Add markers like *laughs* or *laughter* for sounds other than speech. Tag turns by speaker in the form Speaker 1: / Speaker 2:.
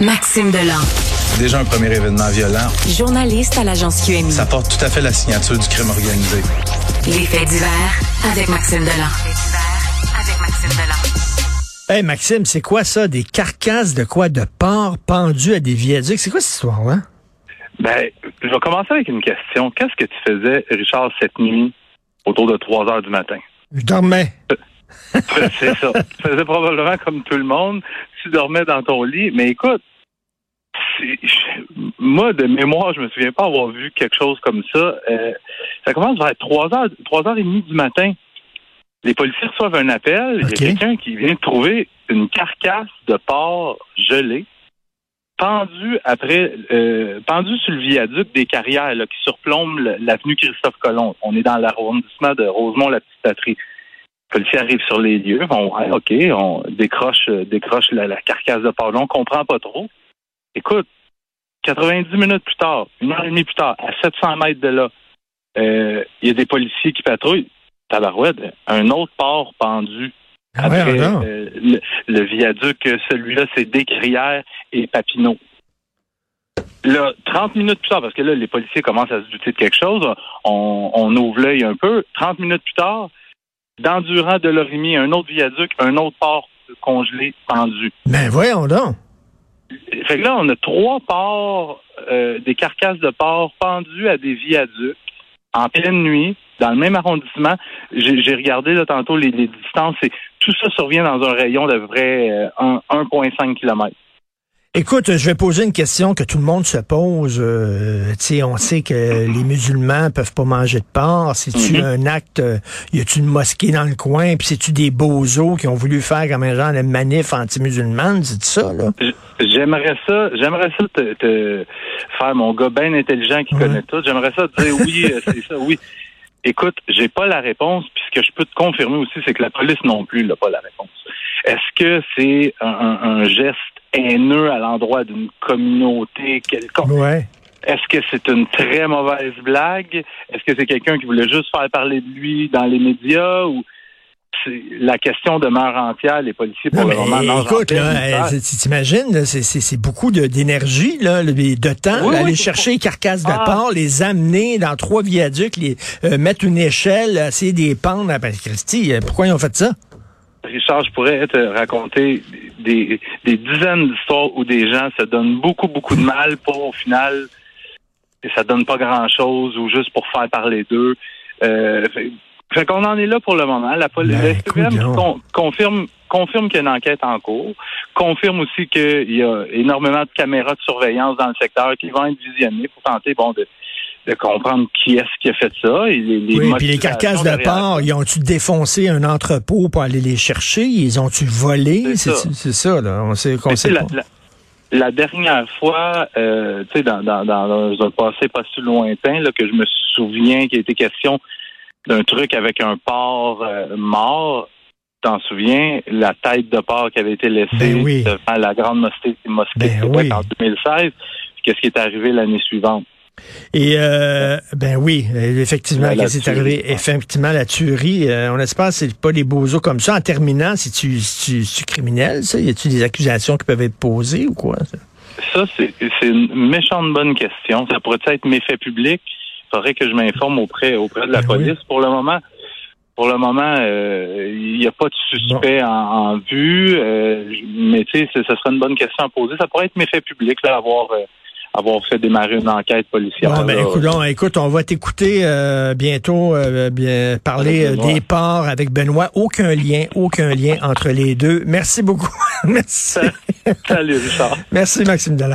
Speaker 1: Maxime Delan.
Speaker 2: Déjà un premier événement violent.
Speaker 1: Journaliste à l'agence QMI.
Speaker 2: Ça porte tout à fait la signature du crime organisé.
Speaker 1: Les faits divers avec Maxime Delan. avec Maxime Delan.
Speaker 3: Hey Maxime, c'est quoi ça? Des carcasses de quoi? De porc pendus à des viaducs? C'est quoi cette histoire-là?
Speaker 4: Ben, je vais commencer avec une question. Qu'est-ce que tu faisais, Richard, cette nuit, autour de 3 heures du matin?
Speaker 3: Je dormais. *laughs*
Speaker 4: c'est ça. Tu faisais probablement comme tout le monde. Tu dormais dans ton lit. Mais écoute, moi, de mémoire, je me souviens pas avoir vu quelque chose comme ça. Euh, ça commence vers 3 heures, 3 heures et demie du matin. Les policiers reçoivent un appel. Il y a quelqu'un qui vient de trouver une carcasse de porc gelée pendu après euh, pendu sur le viaduc des carrières qui surplombe l'avenue Christophe Colomb. On est dans l'arrondissement de Rosemont policiers arrivent sur les lieux, on OK, on décroche décroche la, carcasse de porc. On comprend pas trop. Écoute, 90 minutes plus tard, une heure et demie plus tard, à 700 mètres de là, euh, il y a des policiers qui patrouillent. Tabarouette, un autre port pendu
Speaker 3: Ah
Speaker 4: après
Speaker 3: ouais,
Speaker 4: euh, le, le viaduc, celui-là, c'est Descrières et Papineau. Là, 30 minutes plus tard, parce que là, les policiers commencent à se douter de quelque chose, on, on ouvre l'œil un peu. 30 minutes plus tard, dans Durand de Lorimier, un autre viaduc, un autre port congelé pendu.
Speaker 3: Ben voyons donc.
Speaker 4: Fait que là, on a trois ports, euh, des carcasses de porcs pendues à des viaducs en pleine nuit, dans le même arrondissement. J'ai regardé là, tantôt les, les distances et tout ça survient dans un rayon de vrai euh, un- 1,5 km.
Speaker 3: Écoute, je vais poser une question que tout le monde se pose. Euh, tu sais, on sait que les musulmans peuvent pas manger de porc. C'est-tu
Speaker 4: Mhm.
Speaker 3: un acte, euh, y a-tu une mosquée dans le coin, puis c'est-tu des bozos qui ont voulu faire comme un genre de manif anti-musulmane, c'est ça, là?
Speaker 4: J'aimerais ça, j'aimerais ça te, te faire mon gars bien intelligent qui connaît tout. J'aimerais ça te dire oui, euh, c'est ça, oui. Écoute, j'ai pas la réponse, puis ce que je peux te confirmer aussi, c'est que la police non plus n'a pas la réponse. Est-ce que c'est un, un- un geste haineux à l'endroit d'une communauté quelconque?
Speaker 3: Ouais.
Speaker 4: Est-ce que c'est une très mauvaise blague? Est-ce que c'est quelqu'un qui voulait juste faire parler de lui dans les médias ou la question demeure entière, les policiers pour
Speaker 3: Non,
Speaker 4: le moment
Speaker 3: écoute, euh, tu- t'imagines, c'est- beaucoup d'énergie, là, de temps,
Speaker 4: Oui,
Speaker 3: là, aller chercher les carcasses de
Speaker 4: Ah.
Speaker 3: porc, les amener dans trois viaducs, les euh, mettre une échelle, essayer de les pendre. Ben, Christy, euh, pourquoi ils ont fait ça?
Speaker 4: Richard, je pourrais te raconter des, des dizaines d'histoires où des gens se donnent beaucoup, beaucoup de mal pour, au final, et ça donne pas grand-chose ou juste pour faire parler d'eux. Euh, fait fait qu'on en est là pour le moment. La police
Speaker 3: Ben,
Speaker 4: con- confirme, confirme qu'il y a une enquête en cours, confirme aussi qu'il y a énormément de caméras de surveillance dans le secteur qui vont être visionnées pour tenter bon, de, de comprendre qui est-ce qui a fait ça. Et les, les
Speaker 3: oui, puis les carcasses de porc, ils ont-tu défoncé un entrepôt pour aller les chercher? Ils ont-tu volé?
Speaker 4: C'est ça.
Speaker 3: c'est ça, là. On sait qu'on sait pas.
Speaker 4: la, la- la dernière fois, euh, tu sais, dans, dans, dans un passé pas si lointain, là, que je me souviens qu'il a été question d'un truc avec un porc euh, mort, t'en souviens, la tête de porc qui avait été laissée
Speaker 3: Ben oui.
Speaker 4: devant la grande mosquée, mosquée
Speaker 3: Ben
Speaker 4: de Québec
Speaker 3: oui.
Speaker 4: en 2016. Puis Qu'est-ce qui est arrivé l'année suivante?
Speaker 3: Et euh, ben oui, effectivement, qu'est-ce qui est arrivé? Effectivement, la tuerie. euh, on espère que c'est pas des bozos comme ça. En terminant, c'est-tu c'est-tu- c'est-tu criminel, ça? Y a-tu des accusations qui peuvent être posées ou quoi? ça?
Speaker 4: Ça, c'est une méchante bonne question. Ça pourrait être méfait public. Il faudrait que je m'informe auprès, auprès de la
Speaker 3: Ben oui.
Speaker 4: police. Pour le moment, pour le moment, euh, il n'y a pas de suspect en, en vue. euh, mais tu sais, ce ce serait une bonne question à poser. Ça pourrait être méfait public, là, avoir, euh, avoir fait démarrer une enquête policière.
Speaker 3: Bon, ben, écoute, on, va t'écouter euh, bientôt euh, bien, parler euh, des ports avec Benoît. Aucun lien, aucun lien entre les deux. Merci beaucoup. *laughs* Merci.
Speaker 4: Salut, Richard.
Speaker 3: Merci, Maxime Delan.